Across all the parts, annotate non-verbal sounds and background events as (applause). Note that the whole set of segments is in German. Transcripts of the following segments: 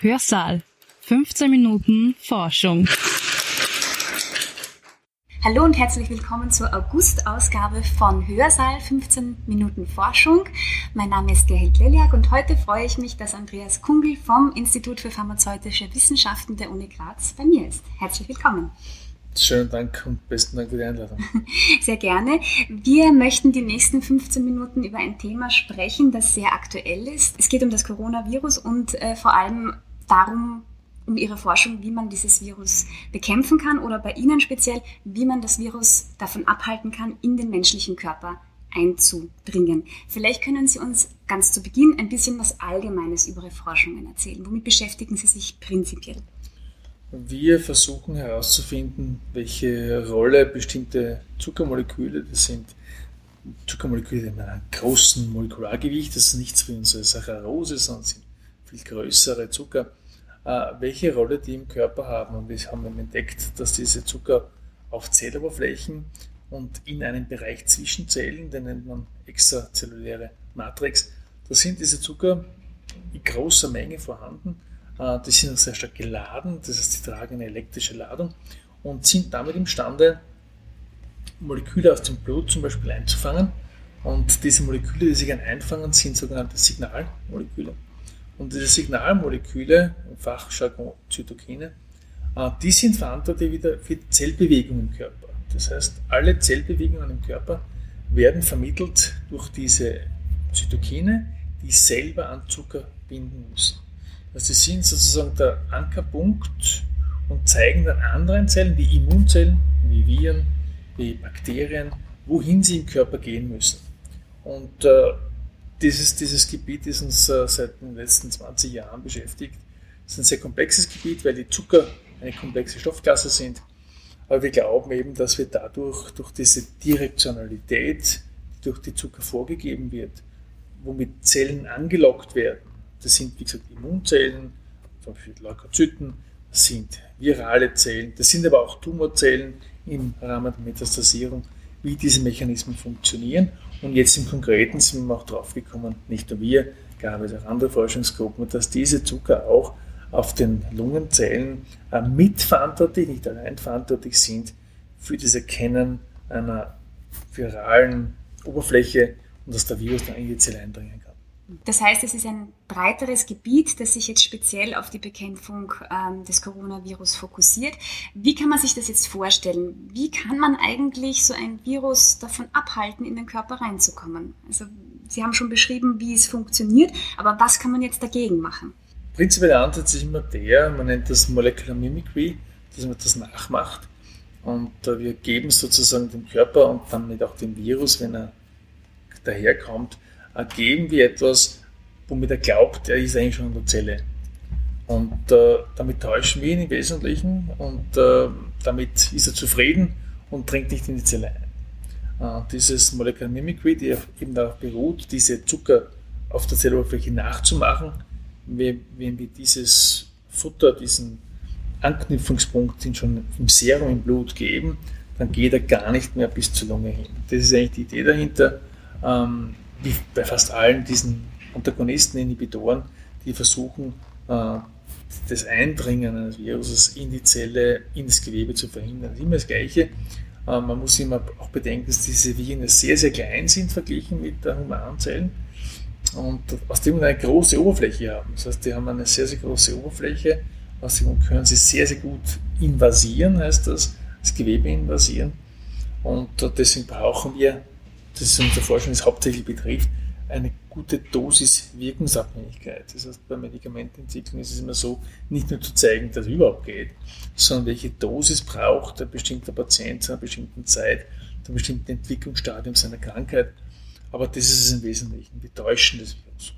Hörsaal. 15 Minuten Forschung. Hallo und herzlich willkommen zur August-Ausgabe von Hörsaal 15 Minuten Forschung. Mein Name ist Gerhild Leliak und heute freue ich mich, dass Andreas Kungel vom Institut für pharmazeutische Wissenschaften der Uni Graz bei mir ist. Herzlich willkommen. Schönen Dank und besten Dank für die Einladung. (laughs) Sehr gerne. Wir möchten die nächsten 15 Minuten über ein Thema sprechen, das sehr aktuell ist. Es geht um das Coronavirus und äh, vor allem darum, um Ihre Forschung, wie man dieses Virus bekämpfen kann oder bei Ihnen speziell, wie man das Virus davon abhalten kann, in den menschlichen Körper einzudringen. Vielleicht können Sie uns ganz zu Beginn ein bisschen was Allgemeines über Ihre Forschungen erzählen. Womit beschäftigen Sie sich prinzipiell? Wir versuchen herauszufinden, welche Rolle bestimmte Zuckermoleküle, das sind Zuckermoleküle mit einem großen Molekulargewicht, das ist nichts wie unsere Saccharose, sondern sind viel größere Zucker, äh, welche Rolle die im Körper haben. Und wir haben entdeckt, dass diese Zucker auf Zelloberflächen und in einem Bereich zwischen Zellen, den nennt man extrazelluläre Matrix, da sind diese Zucker in großer Menge vorhanden äh, die sind sehr stark geladen, das heißt, sie tragen eine elektrische Ladung und sind damit imstande, Moleküle aus dem Blut zum Beispiel einzufangen. Und diese Moleküle, die gerne einfangen, sind sogenannte Signalmoleküle. Und diese Signalmoleküle, im Fachjargon Zytokine, äh, die sind verantwortlich wieder für die Zellbewegung im Körper. Das heißt, alle Zellbewegungen im Körper werden vermittelt durch diese Zytokine, die selber an Zucker binden müssen. Also sie sind sozusagen der Ankerpunkt und zeigen dann anderen Zellen, wie Immunzellen, wie Viren, wie Bakterien, wohin sie im Körper gehen müssen. Und äh, dieses, dieses Gebiet ist uns äh, seit den letzten 20 Jahren beschäftigt. Es ist ein sehr komplexes Gebiet, weil die Zucker eine komplexe Stoffklasse sind. Aber wir glauben eben, dass wir dadurch, durch diese Direktionalität, die durch die Zucker vorgegeben wird, womit Zellen angelockt werden, das sind, wie gesagt, Immunzellen, zum Beispiel Leukozyten, das sind virale Zellen, das sind aber auch Tumorzellen im Rahmen der Metastasierung, wie diese Mechanismen funktionieren. Und jetzt im Konkreten sind wir auch drauf gekommen, nicht nur wir, gab es auch andere Forschungsgruppen, dass diese Zucker auch auf den Lungenzellen äh, mitverantwortlich, nicht allein verantwortlich sind für das Erkennen einer viralen Oberfläche und dass der Virus dann in die Zelle eindringen kann. Das heißt, es ist ein breiteres Gebiet, das sich jetzt speziell auf die Bekämpfung ähm, des Coronavirus fokussiert. Wie kann man sich das jetzt vorstellen? Wie kann man eigentlich so ein Virus davon abhalten, in den Körper reinzukommen? Also Sie haben schon beschrieben, wie es funktioniert, aber was kann man jetzt dagegen machen? Prinzipiell der Ansatz ist immer der, man nennt das Molecular Mimicry, dass man das nachmacht. Und äh, wir geben sozusagen dem Körper und damit auch dem Virus, wenn er daherkommt, geben wir etwas, womit er glaubt, er ist eigentlich schon in der Zelle. Und äh, damit täuschen wir ihn im Wesentlichen und äh, damit ist er zufrieden und dringt nicht in die Zelle ein. Äh, dieses Molecular Mimicry, die eben darauf beruht, diese Zucker auf der Zelloberfläche nachzumachen, wenn, wenn wir dieses Futter, diesen Anknüpfungspunkt den schon im Serum im Blut geben, dann geht er gar nicht mehr bis zur Lunge hin. Das ist eigentlich die Idee dahinter. Ähm, wie bei fast allen diesen Antagonisten, Inhibitoren, die versuchen, äh, das Eindringen eines Viruses in die Zelle, in das Gewebe zu verhindern. Das ist immer das Gleiche. Äh, man muss immer auch bedenken, dass diese Viren sehr, sehr klein sind verglichen mit der humanen Zellen und aus dem eine große Oberfläche haben. Das heißt, die haben eine sehr, sehr große Oberfläche, aus dem können sie sehr, sehr gut invasieren, heißt das, das Gewebe invasieren. Und deswegen brauchen wir das unsere Forschung ist hauptsächlich betrifft, eine gute Dosis-Wirkungsabhängigkeit. Das heißt, bei Medikamententwicklung ist es immer so, nicht nur zu zeigen, dass es überhaupt geht, sondern welche Dosis braucht ein bestimmter Patient zu einer bestimmten Zeit, zu einem bestimmten Entwicklungsstadium seiner Krankheit. Aber das ist es im Wesentlichen. Wir täuschen das Virus.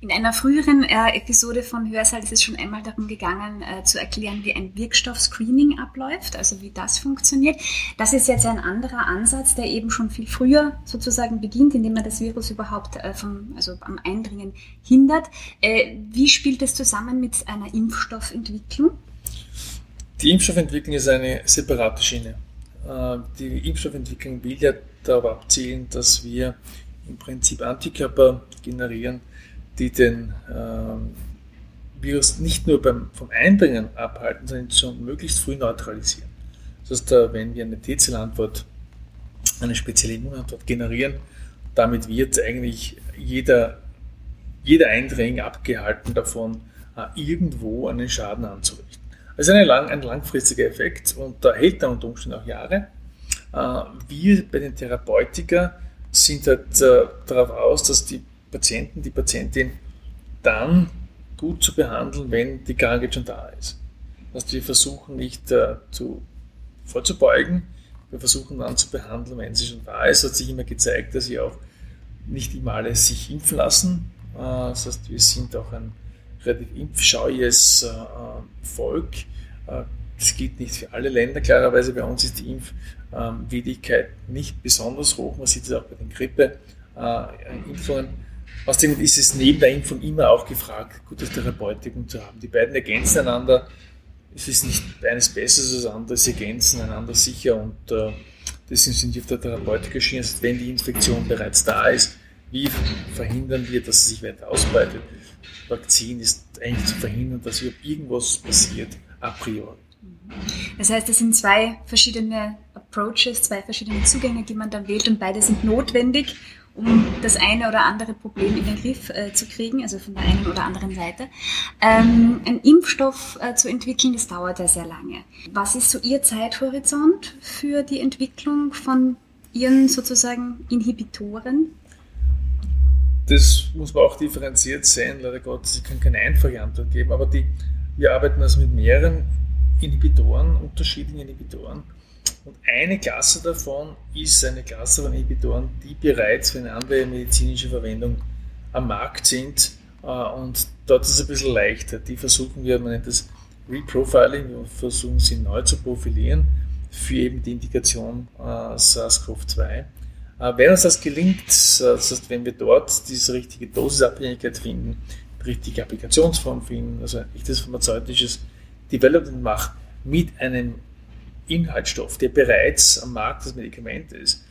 In einer früheren äh, Episode von Hörsaal ist es schon einmal darum gegangen, äh, zu erklären, wie ein Wirkstoffscreening abläuft, also wie das funktioniert. Das ist jetzt ein anderer Ansatz, der eben schon viel früher sozusagen beginnt, indem man das Virus überhaupt äh, vom, also am Eindringen hindert. Äh, wie spielt das zusammen mit einer Impfstoffentwicklung? Die Impfstoffentwicklung ist eine separate Schiene. Äh, die Impfstoffentwicklung will ja darauf abzielen, dass wir im Prinzip Antikörper generieren, die den ähm, Virus nicht nur beim, vom Eindringen abhalten, sondern schon möglichst früh neutralisieren. Das heißt, äh, wenn wir eine T-Zellantwort, eine spezielle Immunantwort generieren, damit wird eigentlich jeder, jeder Eindring abgehalten davon, äh, irgendwo einen Schaden anzurichten. Ist lang, ein langfristiger Effekt und da hält dann unter Umständen auch Jahre. Äh, wir bei den Therapeutika sind halt darauf aus, dass die Patienten, die Patientin dann gut zu behandeln, wenn die Krankheit schon da ist. Das wir versuchen nicht äh, zu, vorzubeugen, wir versuchen dann zu behandeln, wenn sie schon da ist. Es hat sich immer gezeigt, dass sie auch nicht immer alle sich impfen lassen. Äh, das heißt, wir sind auch ein relativ impfscheuiges äh, Volk. Das gilt nicht für alle Länder. Klarerweise bei uns ist die Impfwilligkeit nicht besonders hoch. Man sieht es auch bei den Grippeimpfungen. Außerdem ist es neben der Impfung immer auch gefragt, gutes Therapeutikum zu haben. Die beiden ergänzen einander. Es ist nicht eines besser als das andere, sie ergänzen einander sicher und deswegen sind wir auf der Therapeutiker-Schiene. Also wenn die Infektion bereits da ist, wie verhindern wir, dass sie sich weiter ausbreitet? Vakzin ist eigentlich zu verhindern, dass irgendwas passiert a priori. Das heißt, es sind zwei verschiedene Approaches, zwei verschiedene Zugänge, die man dann wählt und beide sind notwendig um das eine oder andere Problem in den Griff äh, zu kriegen, also von der einen oder anderen Seite. Ähm, ein Impfstoff äh, zu entwickeln, das dauert ja sehr lange. Was ist so Ihr Zeithorizont für die Entwicklung von Ihren sozusagen Inhibitoren? Das muss man auch differenziert sehen, leider Gottes. Ich kann keine einfache Antwort geben, aber die, wir arbeiten also mit mehreren Inhibitoren, unterschiedlichen Inhibitoren und eine Klasse davon ist eine Klasse von Inhibitoren, die bereits für eine andere medizinische Verwendung am Markt sind. Äh, und dort ist es ein bisschen leichter. Die versuchen wir, man nennt das Reprofiling, wir versuchen sie neu zu profilieren für eben die Indikation äh, SARS-CoV-2. Äh, wenn uns das gelingt, das heißt, wenn wir dort diese richtige Dosisabhängigkeit finden, die richtige Applikationsform finden, also echtes pharmazeutisches Development machen mit einem Inhaltsstoff, der bereits am Markt das Medikament ist,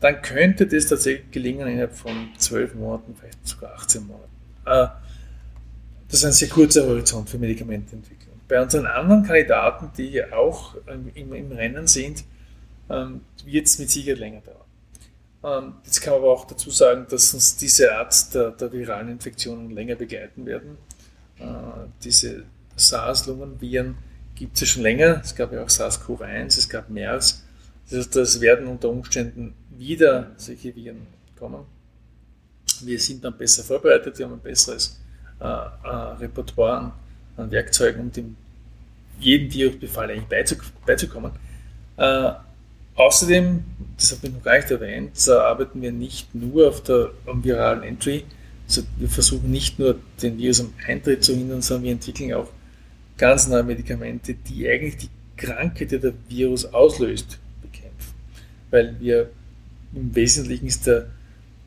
dann könnte das tatsächlich gelingen innerhalb von zwölf Monaten, vielleicht sogar 18 Monaten. Äh, das ist ein sehr kurzer Horizont für Medikamenteentwicklung. Bei unseren anderen Kandidaten, die auch im, im Rennen sind, ähm, wird es mit Sicherheit länger dauern. Ähm, jetzt kann man aber auch dazu sagen, dass uns diese Art der, der viralen Infektionen länger begleiten werden. Äh, diese SARS-Lungenviren gibt es ja schon länger. Es gab ja auch SARS-CoV-1, es gab MERS. Das heißt, es werden unter Umständen wieder solche Viren kommen. Wir sind dann besser vorbereitet, wir haben ein besseres äh, äh, Repertoire an, Werkzeugen, um dem jeden Virusbefall eigentlich beizukommen. Äh, außerdem, das habe ich noch gar nicht erwähnt, arbeiten wir nicht nur auf der am viralen Entry, also wir versuchen nicht nur den Virus am Eintritt zu hindern, sondern wir entwickeln auch ganz neue Medikamente, die eigentlich die Krankheit, die der Virus auslöst, bekämpfen. Weil wir im Wesentlichen ist der,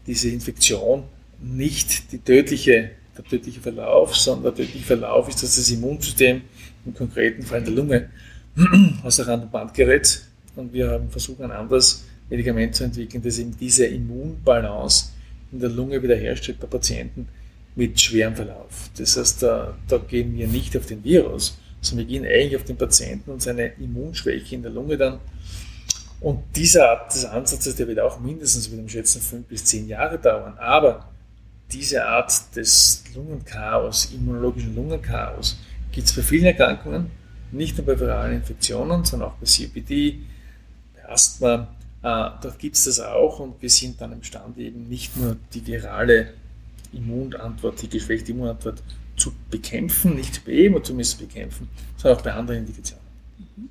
diese Infektion nicht die tödliche, der tödliche Verlauf, sondern der tödliche Verlauf ist, dass das Immunsystem im konkreten Fall in der Lunge (clears throat) aus der Rand- und Band gerät. Und wir haben versucht, ein anderes Medikament zu entwickeln, das eben diese Immunbalance in der Lunge wiederherstellt bei Patienten, mit schwerem Verlauf. Das heißt, da, da gehen wir nicht auf den Virus, sondern wir gehen eigentlich auf den Patienten und seine Immunschwäche in der Lunge dann. Und dieser Art des Ansatzes, der wird auch mindestens mit dem Schätzen fünf bis zehn Jahre dauern. Aber diese Art des Lungenchaos, immunologischen Lungenchaos, gibt es bei vielen Erkrankungen, nicht nur bei viralen Infektionen, sondern auch bei COPD, bei Asthma. Äh, dort gibt es das auch und wir sind dann imstande, eben nicht nur die virale Immunantwort, die geschwächte Immunantwort zu bekämpfen, nicht zu beheben, aber zumindest zu bekämpfen, sondern auch bei anderen Indikationen. Mhm.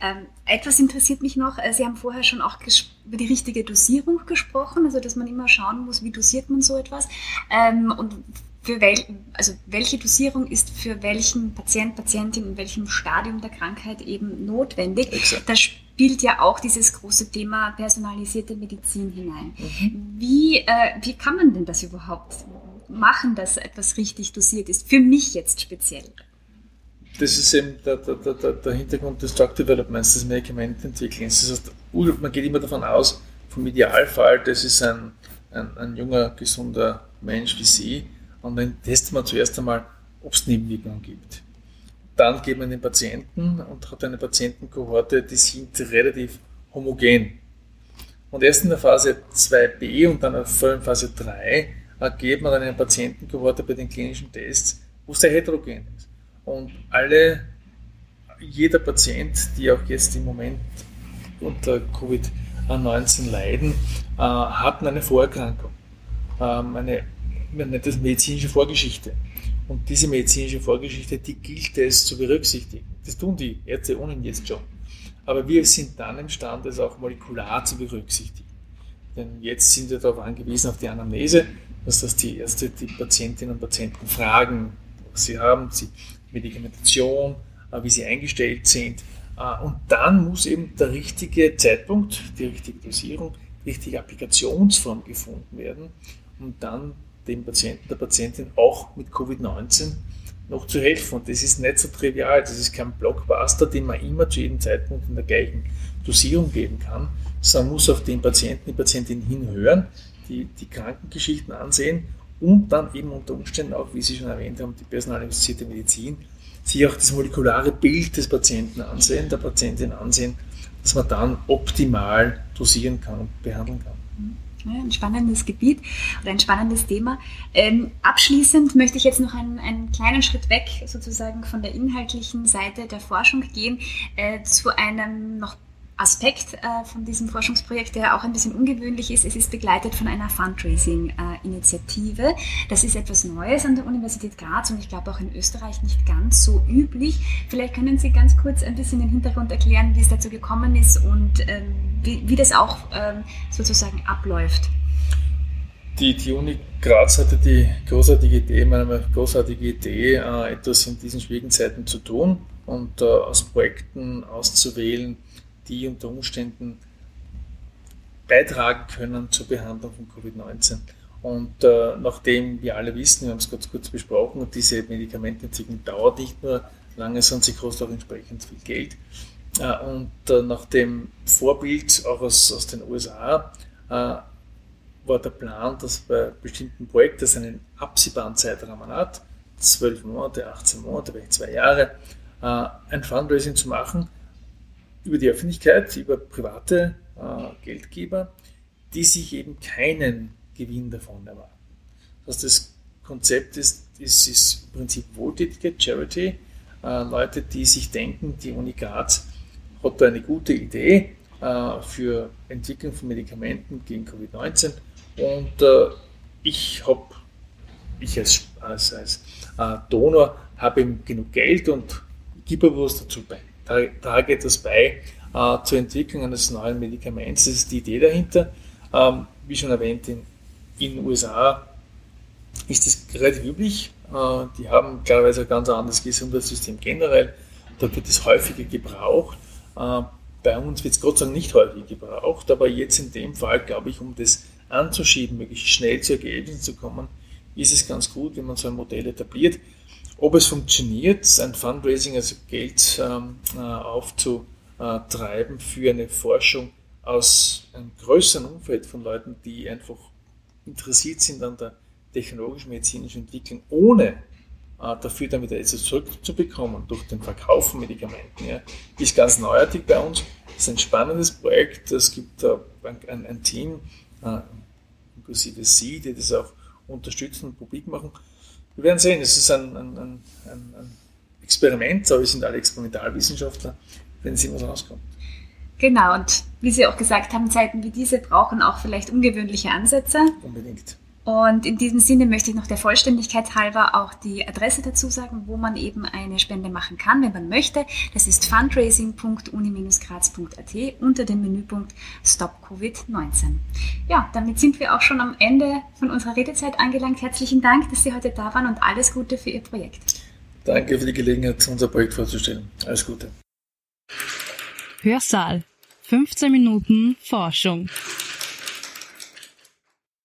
Ähm, etwas interessiert mich noch. Äh, Sie haben vorher schon auch über die richtige Dosierung gesprochen, also dass man immer schauen muss, wie dosiert man so etwas ähm, und für wel, also welche Dosierung ist für welchen Patient, Patientin in welchem Stadium der Krankheit eben notwendig. Exakt. Da spielt ja auch dieses große Thema personalisierte Medizin hinein. Mhm. Wie, äh, wie kann man denn das überhaupt machen, dass etwas richtig dosiert ist? Für mich jetzt speziell. Das ist eben der, der, der, der Hintergrund des Drug Developments, des Medikamententwicklens. Das heißt, man geht immer davon aus, vom Idealfall, das ist ein, ein, ein junger, gesunder Mensch wie Sie, und dann testet man zuerst einmal ob es Nebenwirkungen gibt. Dann geht man den Patienten und hat eine Patientenkohorte, die sind relativ homogen. Und erst in der Phase 2b und dann vor allem Phase 3 geht man eine Patientenkohorte bei den klinischen Tests, wo sehr heterogen ist. Und alle, jeder Patient, die auch jetzt im Moment unter Covid-19 leiden, äh, hatten eine Vorerkrankung, ähm, eine, man nennt das medizinische Vorgeschichte. Und diese medizinische Vorgeschichte, die gilt es zu berücksichtigen. Das tun die Ärzte ohnehin jetzt schon. Aber wir sind dann imstande, es auch molekular zu berücksichtigen. Denn jetzt sind wir darauf angewiesen, auf die Anamnese, dass das die Ärzte die Patientinnen und Patienten fragen, was sie haben, die Medikamentation, äh, wie sie eingestellt sind. Äh, und dann muss eben der richtige Zeitpunkt, die richtige Dosierung, die richtige Applikationsform gefunden werden, um dann dem Patienten, der Patientin auch mit Covid-19 noch zu helfen. Und das ist nicht so trivial, das ist kein Blockbuster, den man immer zu jedem Zeitpunkt in der gleichen Dosierung geben kann, man muss auf den Patienten, die Patientin hinhören, die, die Krankengeschichten ansehen und dann eben unter Umständen auch, wie Sie schon erwähnt haben, die personalisierte Medizin, sich auch das molekulare Bild des Patienten ansehen, der Patientin ansehen, dass man dann optimal dosieren kann und behandeln kann. Ein spannendes Gebiet oder ein spannendes Thema. Ähm, abschließend möchte ich jetzt noch einen, einen, kleinen Schritt weg sozusagen von der inhaltlichen Seite der Forschung gehen äh, zu einem noch Aspekt äh, von diesem Forschungsprojekt, der auch ein bisschen ungewöhnlich ist. Es ist begleitet von einer Fundraising-Initiative. das ist etwas Neues an der Universität Graz und ich glaube auch in Österreich nicht ganz so üblich. Vielleicht können Sie ganz kurz ein bisschen den Hintergrund erklären, wie es dazu gekommen ist und ähm, wie, wie, das auch ähm, sozusagen abläuft. Die, die Uni Graz hatte die großartige Idee, meine großartige Idee, äh, etwas in diesen schwierigen Zeiten zu tun und äh, aus Projekten auszuwählen, die unter Umständen beitragen können zur Behandlung von Covid-19. Und äh, nachdem wir alle wissen, wir haben es kurz, kurz besprochen, diese Medikamentenentwicklung dauert nicht nur lange, sondern sie kostet auch entsprechend viel Geld. Äh, und äh, nach dem Vorbild auch aus, aus den USA äh, war der Plan, dass bei bestimmten Projekten, das einen absehbaren Zeitrahmen hat, 12 Monate, 18 Monate, vielleicht zwei Jahre, äh, ein Fundraising zu machen, über die Öffentlichkeit, über private äh, Geldgeber, die sich eben keinen Gewinn davon erwarten. Das das Konzept ist, ist, ist im Prinzip wohltätige Charity. Äh, Leute, die sich denken, die Uni Graz hat da eine gute Idee äh, für Entwicklung von Medikamenten gegen Covid-19 und äh, ich habe, ich als, als, als äh, Donor habe eben genug Geld und gebe was dazu bei trage etwas bei äh, zur Entwicklung eines neuen Medikaments. Das ist die Idee dahinter. Ähm, wie schon erwähnt, in den USA ist das relativ üblich. Äh, die haben klarerweise ein ganz anderes Gesundheitssystem generell. Da wird es häufiger gebraucht. Äh, bei uns wird es Gott sei Dank nicht häufig gebraucht, aber jetzt in dem Fall, glaube ich, um das anzuschieben, möglichst schnell zu Ergebnissen zu kommen, ist es ganz gut, wenn man so ein Modell etabliert. Ob es funktioniert, ein Fundraising, also Geld ähm, äh, aufzutreiben für eine Forschung aus einem größeren Umfeld von Leuten, die einfach interessiert sind an der technologisch-medizinischen Entwicklung, ohne äh, dafür damit etwas zurückzubekommen durch den Verkauf von Medikamenten, ja, ist ganz neuartig bei uns. Es ist ein spannendes Projekt. Es gibt ein, ein, Team, äh, inklusive Sie, die das auch unterstützen und publik machen. Wir werden sehen, es ist ein, ein, ein, ein Experiment, aber wir sind alle Experimentalwissenschaftler, wenn sehen, was rauskommt. Genau, und wie Sie auch gesagt haben, Zeiten wie diese brauchen auch vielleicht ungewöhnliche Ansätze. Unbedingt. Und in diesem Sinne möchte ich noch der Vollständigkeit halber auch die Adresse dazu sagen, wo man eben eine Spende machen kann, wenn man möchte. Das ist fundraising.uni-graz.at unter dem Menüpunkt Stop Covid-19. Ja, damit sind wir auch schon am Ende von unserer Redezeit angelangt. Herzlichen Dank, dass Sie heute da waren und alles Gute für Ihr Projekt. Danke für die Gelegenheit, unser Projekt vorzustellen. Alles Gute. Hörsaal. 15 Minuten Forschung.